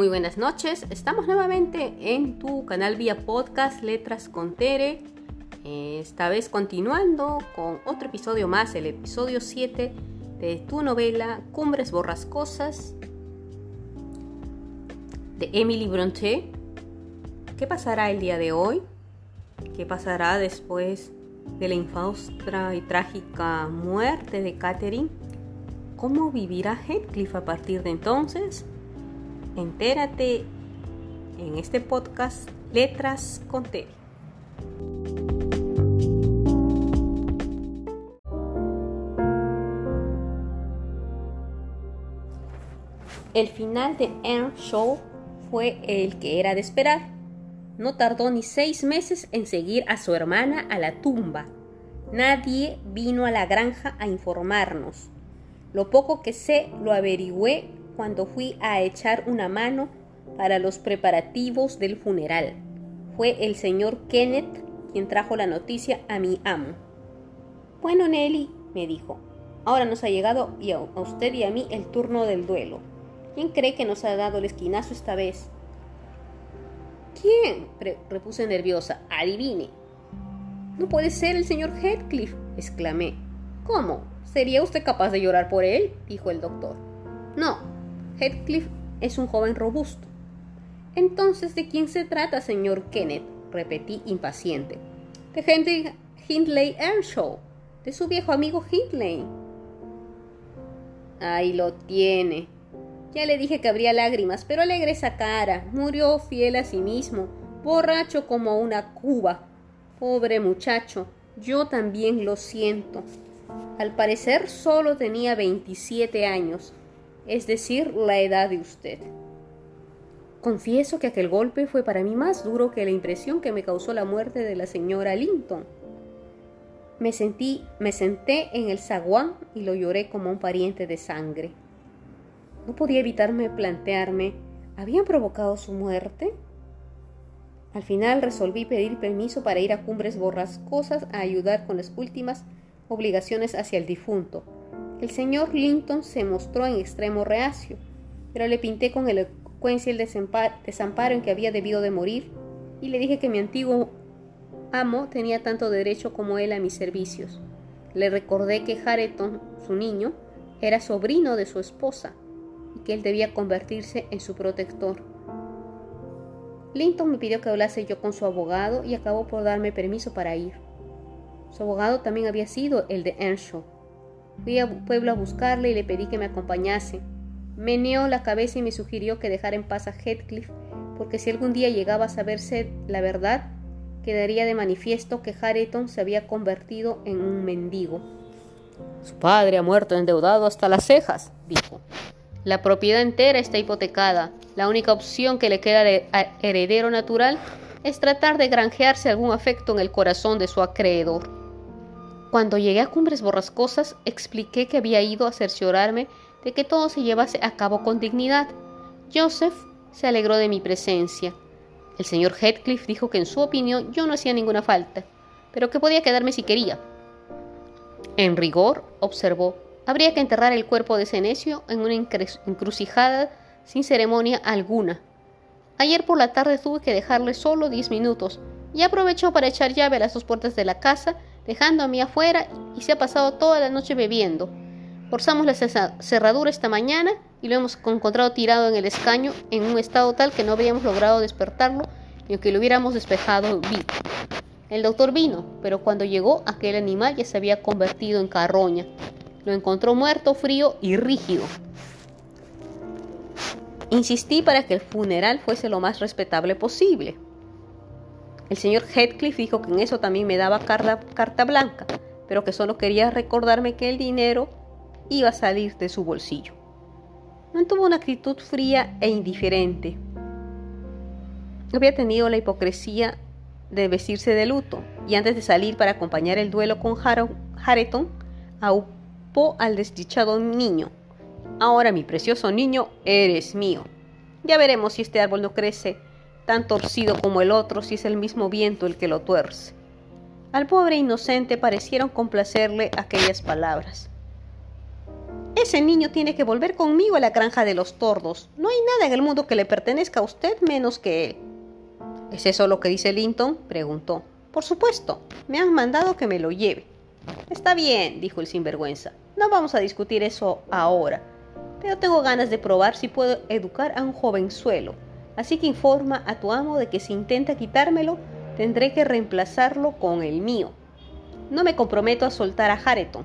Muy buenas noches, estamos nuevamente en tu canal vía podcast Letras con Tere. Esta vez continuando con otro episodio más, el episodio 7 de tu novela Cumbres Borrascosas de Emily Bronte. ¿Qué pasará el día de hoy? ¿Qué pasará después de la infausta y trágica muerte de Catherine? ¿Cómo vivirá Heathcliff a partir de entonces? Entérate en este podcast Letras con T. El final de Earn Show fue el que era de esperar. No tardó ni seis meses en seguir a su hermana a la tumba. Nadie vino a la granja a informarnos. Lo poco que sé lo averigüé cuando fui a echar una mano para los preparativos del funeral. Fue el señor Kenneth quien trajo la noticia a mi amo. Bueno, Nelly, me dijo, ahora nos ha llegado y a usted y a mí el turno del duelo. ¿Quién cree que nos ha dado el esquinazo esta vez? ¿Quién? repuse nerviosa. Adivine. No puede ser el señor Heathcliff, exclamé. ¿Cómo? ¿Sería usted capaz de llorar por él? dijo el doctor. No, Heathcliff es un joven robusto. Entonces, ¿de quién se trata, señor Kenneth? repetí impaciente. De Henry Hindley Earnshaw, de su viejo amigo Hindley. Ahí lo tiene. Ya le dije que habría lágrimas, pero alegre esa cara. Murió fiel a sí mismo, borracho como una cuba. Pobre muchacho, yo también lo siento. Al parecer solo tenía 27 años es decir, la edad de usted. Confieso que aquel golpe fue para mí más duro que la impresión que me causó la muerte de la señora Linton. Me sentí, me senté en el zaguán y lo lloré como un pariente de sangre. No podía evitarme plantearme, ¿habían provocado su muerte? Al final resolví pedir permiso para ir a Cumbres Borrascosas a ayudar con las últimas obligaciones hacia el difunto, el señor Linton se mostró en extremo reacio, pero le pinté con elocuencia el desamparo en que había debido de morir y le dije que mi antiguo amo tenía tanto derecho como él a mis servicios. Le recordé que Hareton, su niño, era sobrino de su esposa y que él debía convertirse en su protector. Linton me pidió que hablase yo con su abogado y acabó por darme permiso para ir. Su abogado también había sido el de Earnshaw, Fui a pueblo a buscarle y le pedí que me acompañase. Meneó la cabeza y me sugirió que dejara en paz a Heathcliff, porque si algún día llegaba a saberse la verdad, quedaría de manifiesto que Hareton se había convertido en un mendigo. Su padre ha muerto endeudado hasta las cejas, dijo. La propiedad entera está hipotecada. La única opción que le queda de heredero natural es tratar de granjearse algún afecto en el corazón de su acreedor. Cuando llegué a Cumbres Borrascosas, expliqué que había ido a cerciorarme de que todo se llevase a cabo con dignidad. Joseph se alegró de mi presencia. El señor Heathcliff dijo que en su opinión yo no hacía ninguna falta, pero que podía quedarme si quería. En rigor, observó, habría que enterrar el cuerpo de ese necio en una encrucijada sin ceremonia alguna. Ayer por la tarde tuve que dejarle solo diez minutos y aprovechó para echar llave a las dos puertas de la casa mí afuera y se ha pasado toda la noche bebiendo. Forzamos la cerradura esta mañana y lo hemos encontrado tirado en el escaño en un estado tal que no habíamos logrado despertarlo ni aunque lo hubiéramos despejado. El doctor vino, pero cuando llegó aquel animal ya se había convertido en carroña. Lo encontró muerto, frío y rígido. Insistí para que el funeral fuese lo más respetable posible. El señor Heathcliff dijo que en eso también me daba carta, blanca, pero que solo quería recordarme que el dinero iba a salir de su bolsillo. Mantuvo una actitud fría e indiferente. Había tenido la hipocresía de vestirse de luto y antes de salir para acompañar el duelo con Hareton, aupó al desdichado niño. Ahora mi precioso niño, eres mío. Ya veremos si este árbol no crece tan torcido como el otro si es el mismo viento el que lo tuerce. Al pobre inocente parecieron complacerle aquellas palabras. Ese niño tiene que volver conmigo a la granja de los tordos. No hay nada en el mundo que le pertenezca a usted menos que él. ¿Es eso lo que dice Linton? preguntó. Por supuesto, me han mandado que me lo lleve. Está bien, dijo el sinvergüenza. No vamos a discutir eso ahora, pero tengo ganas de probar si puedo educar a un jovenzuelo. Así que informa a tu amo de que si intenta quitármelo, tendré que reemplazarlo con el mío. No me comprometo a soltar a Hareton.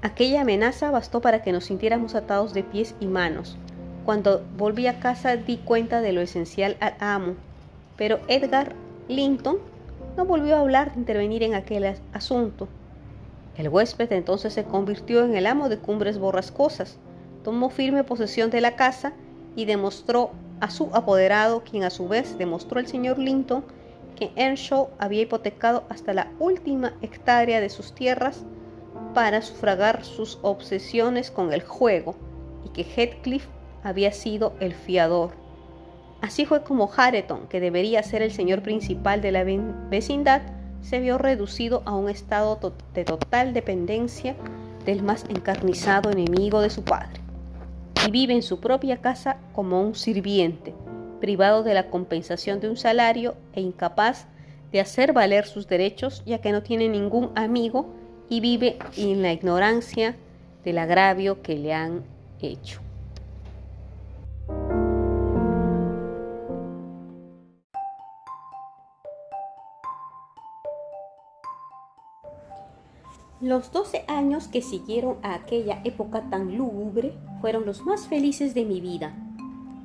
Aquella amenaza bastó para que nos sintiéramos atados de pies y manos. Cuando volví a casa di cuenta de lo esencial al amo, pero Edgar Linton no volvió a hablar de intervenir en aquel asunto. El huésped entonces se convirtió en el amo de Cumbres Borrascosas, tomó firme posesión de la casa y demostró a su apoderado, quien a su vez demostró al señor Linton que Earnshaw había hipotecado hasta la última hectárea de sus tierras para sufragar sus obsesiones con el juego y que Heathcliff había sido el fiador. Así fue como Hareton, que debería ser el señor principal de la vecindad, se vio reducido a un estado de total dependencia del más encarnizado enemigo de su padre, y vive en su propia casa como un sirviente, privado de la compensación de un salario e incapaz de hacer valer sus derechos, ya que no tiene ningún amigo y vive en la ignorancia del agravio que le han hecho. Los doce años que siguieron a aquella época tan lúgubre fueron los más felices de mi vida.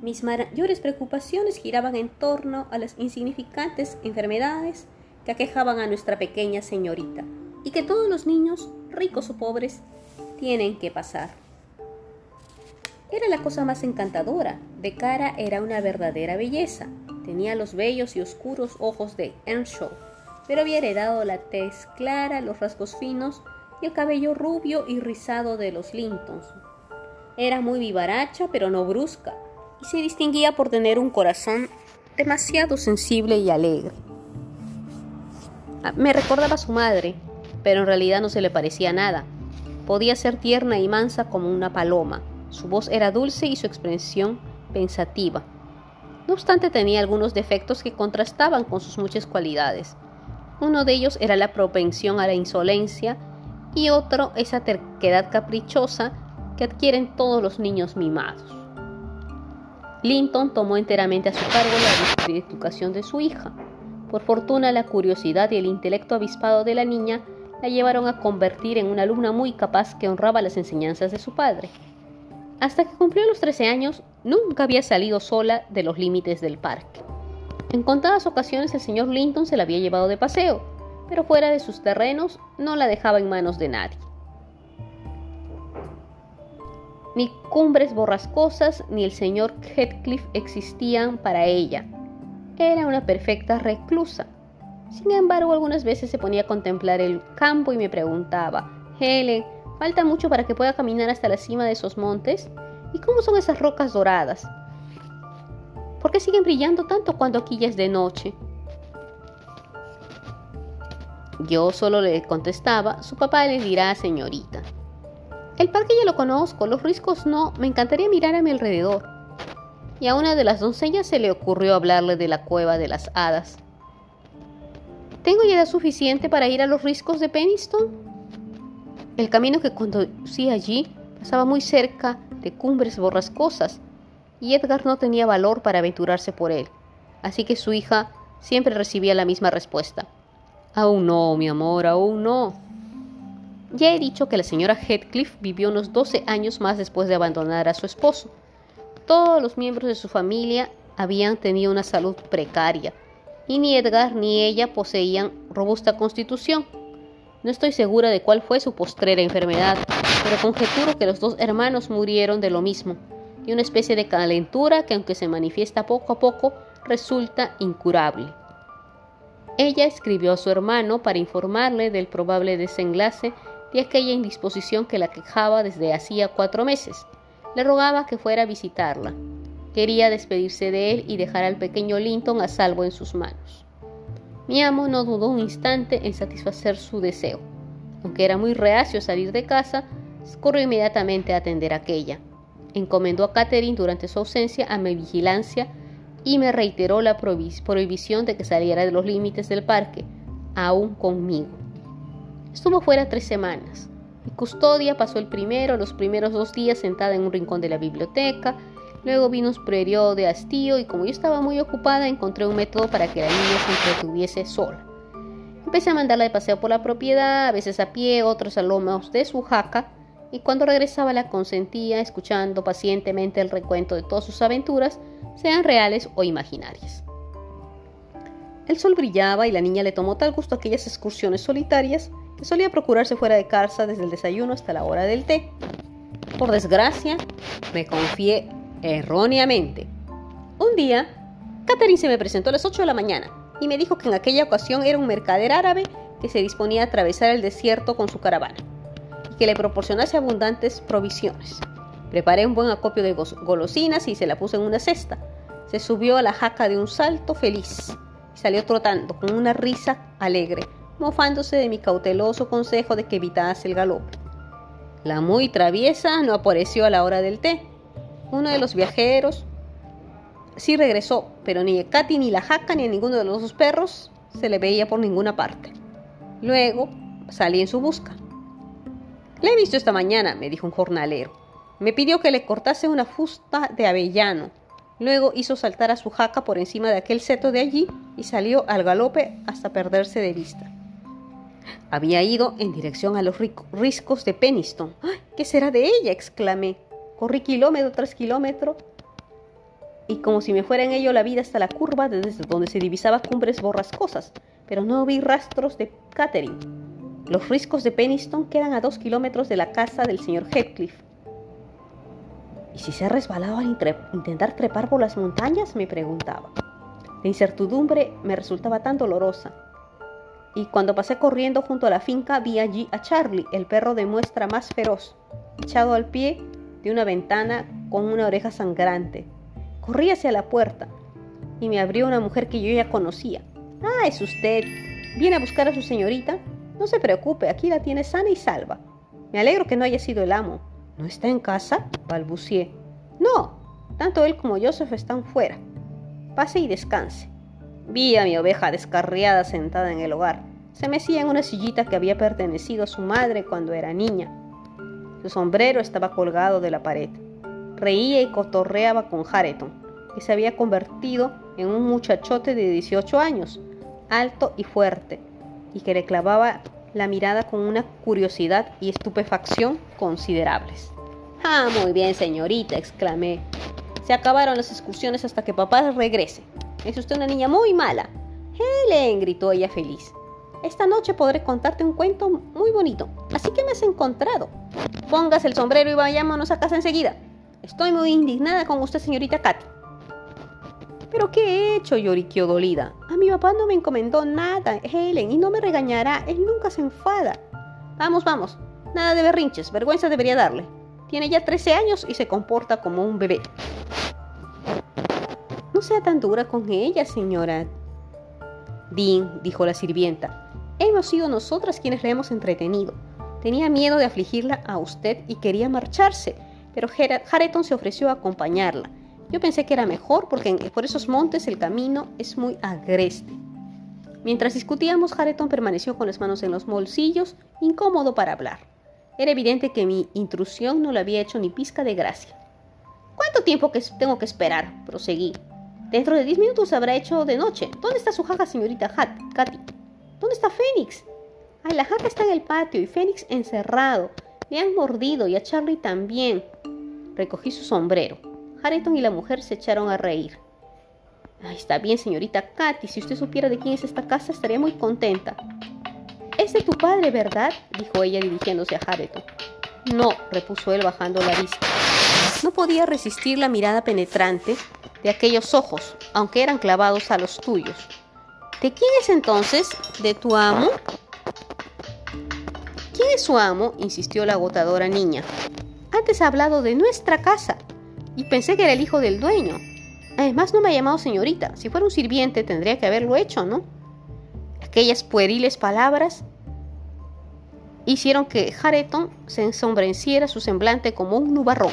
Mis mayores preocupaciones giraban en torno a las insignificantes enfermedades que aquejaban a nuestra pequeña señorita y que todos los niños, ricos o pobres, tienen que pasar. Era la cosa más encantadora, de cara era una verdadera belleza, tenía los bellos y oscuros ojos de Earnshaw, pero había heredado la tez clara, los rasgos finos el cabello rubio y rizado de los Lintons. Era muy vivaracha, pero no brusca, y se distinguía por tener un corazón demasiado sensible y alegre. Me recordaba a su madre, pero en realidad no se le parecía nada. Podía ser tierna y mansa como una paloma. Su voz era dulce y su expresión pensativa. No obstante tenía algunos defectos que contrastaban con sus muchas cualidades. Uno de ellos era la propensión a la insolencia y otro esa terquedad caprichosa que adquieren todos los niños mimados. Linton tomó enteramente a su cargo la educación de su hija. Por fortuna, la curiosidad y el intelecto avispado de la niña la llevaron a convertir en una alumna muy capaz que honraba las enseñanzas de su padre. Hasta que cumplió los 13 años, nunca había salido sola de los límites del parque. En contadas ocasiones el señor Linton se la había llevado de paseo, pero fuera de sus terrenos no la dejaba en manos de nadie. Ni cumbres borrascosas ni el señor Heathcliff existían para ella. Era una perfecta reclusa, sin embargo, algunas veces se ponía a contemplar el campo y me preguntaba, Helen, ¿falta mucho para que pueda caminar hasta la cima de esos montes? ¿Y cómo son esas rocas doradas? ¿Por qué siguen brillando tanto cuando aquí ya es de noche? Yo solo le contestaba, su papá le dirá, señorita. El parque ya lo conozco, los riscos no, me encantaría mirar a mi alrededor. Y a una de las doncellas se le ocurrió hablarle de la cueva de las hadas. ¿Tengo edad suficiente para ir a los riscos de Peniston? El camino que conducía allí pasaba muy cerca de cumbres borrascosas y Edgar no tenía valor para aventurarse por él, así que su hija siempre recibía la misma respuesta. Aún no, mi amor, aún no. Ya he dicho que la señora Heathcliff vivió unos 12 años más después de abandonar a su esposo. Todos los miembros de su familia habían tenido una salud precaria y ni Edgar ni ella poseían robusta constitución. No estoy segura de cuál fue su postrera enfermedad, pero conjeturo que los dos hermanos murieron de lo mismo, y una especie de calentura que aunque se manifiesta poco a poco, resulta incurable. Ella escribió a su hermano para informarle del probable desenlace de aquella indisposición que la quejaba desde hacía cuatro meses. Le rogaba que fuera a visitarla. Quería despedirse de él y dejar al pequeño Linton a salvo en sus manos. Mi amo no dudó un instante en satisfacer su deseo. Aunque era muy reacio a salir de casa, corrió inmediatamente a atender aquella. Encomendó a Catherine durante su ausencia a mi vigilancia y me reiteró la prohibición de que saliera de los límites del parque, aún conmigo. Estuvo fuera tres semanas. Mi custodia pasó el primero, los primeros dos días sentada en un rincón de la biblioteca. Luego vino un periodo de hastío y como yo estaba muy ocupada encontré un método para que la niña se entretuviese sola. Empecé a mandarla de paseo por la propiedad, a veces a pie, otros a lomos de su jaca, y cuando regresaba la consentía escuchando pacientemente el recuento de todas sus aventuras, sean reales o imaginarias. El sol brillaba y la niña le tomó tal gusto aquellas excursiones solitarias que solía procurarse fuera de casa desde el desayuno hasta la hora del té. Por desgracia, me confié erróneamente. Un día, Catherine se me presentó a las 8 de la mañana y me dijo que en aquella ocasión era un mercader árabe que se disponía a atravesar el desierto con su caravana y que le proporcionase abundantes provisiones. Preparé un buen acopio de golosinas y se la puse en una cesta. Se subió a la jaca de un salto feliz y salió trotando con una risa alegre, mofándose de mi cauteloso consejo de que evitase el galope. La muy traviesa no apareció a la hora del té. Uno de los viajeros sí regresó, pero ni a Katy ni la jaca ni a ninguno de los dos perros se le veía por ninguna parte. Luego salí en su busca. Le he visto esta mañana, me dijo un jornalero. Me pidió que le cortase una fusta de avellano. Luego hizo saltar a su jaca por encima de aquel seto de allí y salió al galope hasta perderse de vista. Había ido en dirección a los riscos de Peniston. ¿Qué será de ella? exclamé. Corrí kilómetro tras kilómetro y como si me fuera en ello la vida hasta la curva desde donde se divisaba cumbres borrascosas, pero no vi rastros de Catherine. Los riscos de Peniston quedan a dos kilómetros de la casa del señor Heathcliff. ¿Y si se ha resbalado al intentar trepar por las montañas? me preguntaba. La incertidumbre me resultaba tan dolorosa. Y cuando pasé corriendo junto a la finca vi allí a Charlie, el perro de muestra más feroz, echado al pie de una ventana con una oreja sangrante. Corrí hacia la puerta y me abrió una mujer que yo ya conocía. Ah, es usted. ¿Viene a buscar a su señorita? No se preocupe, aquí la tiene sana y salva. Me alegro que no haya sido el amo. ¿No está en casa? balbucié. No, tanto él como Joseph están fuera. Pase y descanse. Vi a mi oveja descarriada sentada en el hogar. Se mecía en una sillita que había pertenecido a su madre cuando era niña. Su sombrero estaba colgado de la pared. Reía y cotorreaba con Hareton, que se había convertido en un muchachote de 18 años, alto y fuerte, y que le clavaba la mirada con una curiosidad y estupefacción considerables. Ah, muy bien, señorita, exclamé. Se acabaron las excursiones hasta que papá regrese. Es usted una niña muy mala. Helen, gritó ella feliz. Esta noche podré contarte un cuento muy bonito. Así que me has encontrado. Póngase el sombrero y vayámonos a casa enseguida. Estoy muy indignada con usted, señorita Katy. ¿Pero qué he hecho? lloriqueó dolida. A mi papá no me encomendó nada, Helen, y no me regañará. Él nunca se enfada. Vamos, vamos. Nada de berrinches. Vergüenza debería darle. Tiene ya 13 años y se comporta como un bebé. No sea tan dura con ella, señora. Dean, dijo la sirvienta. Hemos sido nosotras quienes la hemos entretenido. Tenía miedo de afligirla a usted y quería marcharse, pero Hareton se ofreció a acompañarla. Yo pensé que era mejor porque por esos montes el camino es muy agreste. Mientras discutíamos, Hareton permaneció con las manos en los bolsillos, incómodo para hablar. Era evidente que mi intrusión no le había hecho ni pizca de gracia. ¿Cuánto tiempo que tengo que esperar? Proseguí. Dentro de diez minutos habrá hecho de noche. ¿Dónde está su jaja, señorita Katy? ¿Dónde está Fénix? Ay, la jaja está en el patio y Fénix encerrado. Le han mordido y a Charlie también. Recogí su sombrero. Hareton y la mujer se echaron a reír. está bien, señorita Katy. Si usted supiera de quién es esta casa, estaría muy contenta. Es de tu padre, ¿verdad? dijo ella dirigiéndose a Hareton. No, repuso él bajando la vista. No podía resistir la mirada penetrante de aquellos ojos, aunque eran clavados a los tuyos. ¿De quién es entonces? ¿De tu amo? ¿Quién es su amo? insistió la agotadora niña. Antes ha hablado de nuestra casa y pensé que era el hijo del dueño. Además no me ha llamado señorita. Si fuera un sirviente tendría que haberlo hecho, ¿no? Aquellas pueriles palabras hicieron que Hareton se ensombreciera su semblante como un nubarrón.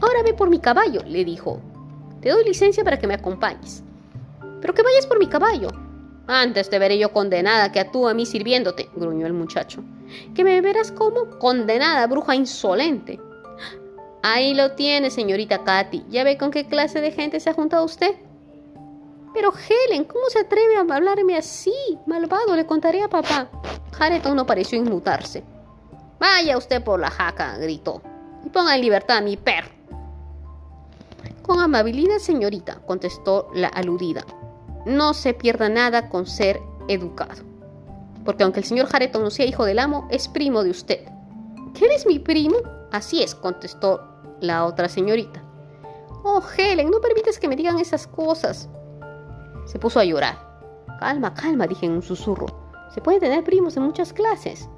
Ahora ve por mi caballo, le dijo. Te doy licencia para que me acompañes. Pero que vayas por mi caballo. Antes te veré yo condenada que tú a mí sirviéndote, gruñó el muchacho. Que me verás como condenada, bruja insolente. Ahí lo tiene, señorita Katy. ¿Ya ve con qué clase de gente se ha juntado usted? Pero Helen, ¿cómo se atreve a hablarme así? Malvado, le contaré a papá. Hareton no pareció inmutarse. Vaya usted por la jaca, gritó, y ponga en libertad a mi perro. Con amabilidad, señorita, contestó la aludida. No se pierda nada con ser educado. Porque aunque el señor Hareton no sea hijo del amo, es primo de usted. ¿Quién es mi primo? Así es, contestó la otra señorita. Oh, Helen, no permites que me digan esas cosas. Se puso a llorar. Calma, calma, dije en un susurro. Se puede tener primos en muchas clases.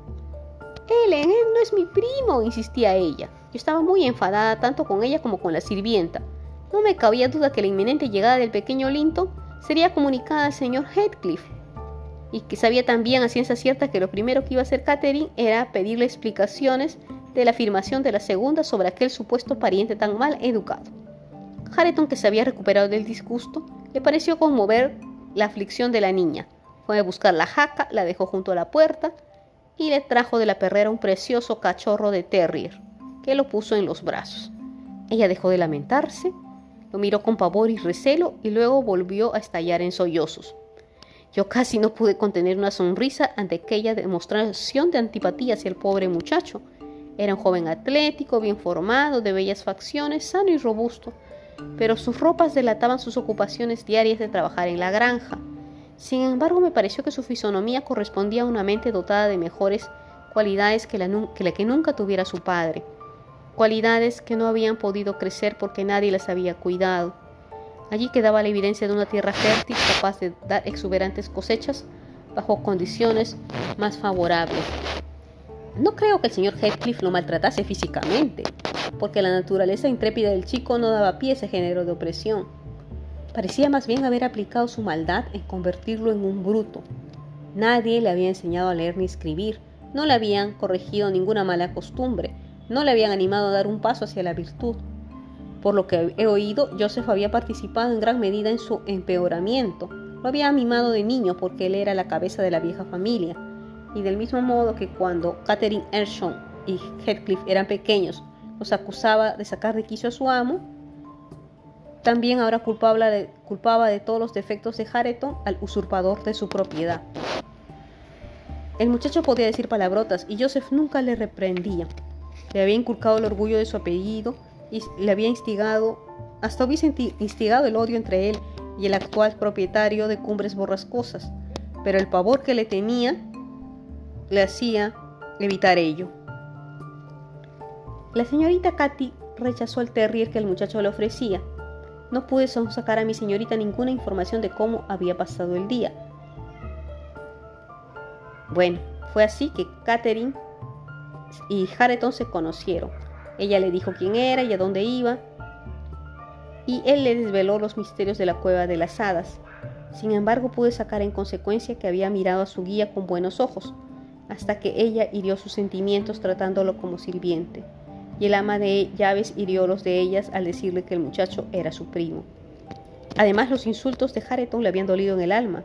Helen, él no es mi primo, insistía ella. Yo estaba muy enfadada tanto con ella como con la sirvienta. No me cabía duda que la inminente llegada del pequeño Linton sería comunicada al señor Heathcliff, y que sabía también a ciencia cierta que lo primero que iba a hacer Catherine era pedirle explicaciones de la afirmación de la segunda sobre aquel supuesto pariente tan mal educado. Hareton, que se había recuperado del disgusto, le pareció conmover la aflicción de la niña. Fue a buscar la jaca, la dejó junto a la puerta y le trajo de la perrera un precioso cachorro de terrier, que lo puso en los brazos. Ella dejó de lamentarse, lo miró con pavor y recelo y luego volvió a estallar en sollozos. Yo casi no pude contener una sonrisa ante aquella demostración de antipatía hacia el pobre muchacho. Era un joven atlético, bien formado, de bellas facciones, sano y robusto, pero sus ropas delataban sus ocupaciones diarias de trabajar en la granja. Sin embargo, me pareció que su fisonomía correspondía a una mente dotada de mejores cualidades que la, que nunca tuviera su padre, cualidades que no habían podido crecer porque nadie las había cuidado. Allí quedaba la evidencia de una tierra fértil capaz de dar exuberantes cosechas bajo condiciones más favorables. No creo que el señor Heathcliff lo maltratase físicamente, porque la naturaleza intrépida del chico no daba pie a ese género de opresión. Parecía más bien haber aplicado su maldad en convertirlo en un bruto. Nadie le había enseñado a leer ni escribir, no le habían corregido ninguna mala costumbre, no le habían animado a dar un paso hacia la virtud. Por lo que he oído, Joseph había participado en gran medida en su empeoramiento. Lo había mimado de niño porque él era la cabeza de la vieja familia. Y del mismo modo que cuando Catherine Ershaw y Heathcliff eran pequeños, los acusaba de sacar de quicio a su amo, también ahora culpaba de, culpaba de todos los defectos de Hareton al usurpador de su propiedad. El muchacho podía decir palabrotas y Joseph nunca le reprendía. Le había inculcado el orgullo de su apellido y le había instigado, hasta hubiese instigado el odio entre él y el actual propietario de Cumbres Borrascosas, pero el pavor que le tenía le hacía evitar ello. La señorita Katy rechazó el terrier que el muchacho le ofrecía. No pude sacar a mi señorita ninguna información de cómo había pasado el día. Bueno, fue así que Catherine y Hareton se conocieron. Ella le dijo quién era y a dónde iba, y él le desveló los misterios de la cueva de las hadas. Sin embargo, pude sacar en consecuencia que había mirado a su guía con buenos ojos, hasta que ella hirió sus sentimientos tratándolo como sirviente y el ama de llaves hirió los de ellas al decirle que el muchacho era su primo. Además, los insultos de Hareton le habían dolido en el alma.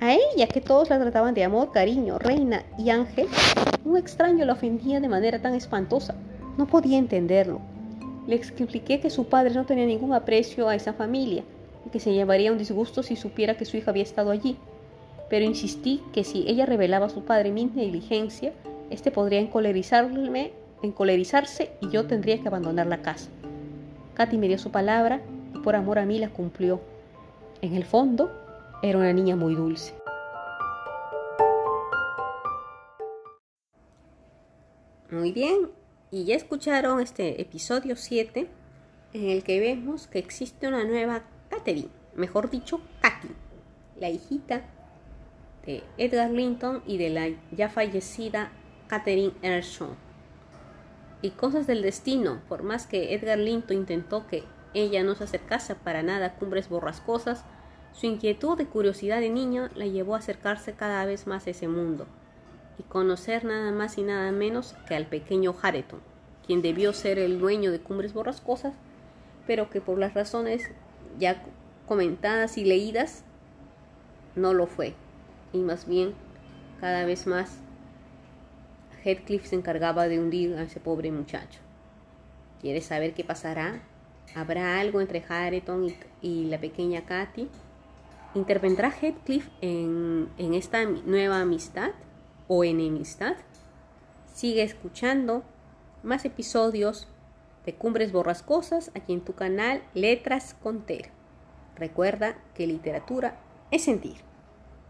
A ella, que todos la trataban de amor, cariño, reina y ángel, un extraño la ofendía de manera tan espantosa. No podía entenderlo. Le expliqué que su padre no tenía ningún aprecio a esa familia y que se llevaría un disgusto si supiera que su hija había estado allí. Pero insistí que si ella revelaba a su padre mi negligencia, este podría encolerizarme encolerizarse y yo tendría que abandonar la casa. Katy me dio su palabra y por amor a mí la cumplió. En el fondo, era una niña muy dulce. Muy bien, y ya escucharon este episodio 7 en el que vemos que existe una nueva Catherine, mejor dicho, Katy, la hijita de Edgar Linton y de la ya fallecida Catherine Ershaw y cosas del destino, por más que Edgar Linton intentó que ella no se acercase para nada a cumbres borrascosas, su inquietud y curiosidad de niño la llevó a acercarse cada vez más a ese mundo. y conocer nada más y nada menos que al pequeño Hareton, quien debió ser el dueño de Cumbres Borrascosas, pero que por las razones ya comentadas y leídas no lo fue, y más bien cada vez más Heathcliff se encargaba de hundir a ese pobre muchacho. ¿Quieres saber qué pasará? ¿Habrá algo entre Hareton y, la pequeña Katy? ¿Intervendrá Heathcliff en, en esta nueva amistad o enemistad? Sigue escuchando más episodios de Cumbres Borrascosas aquí en tu canal Letras con Ter. Recuerda que literatura es sentir.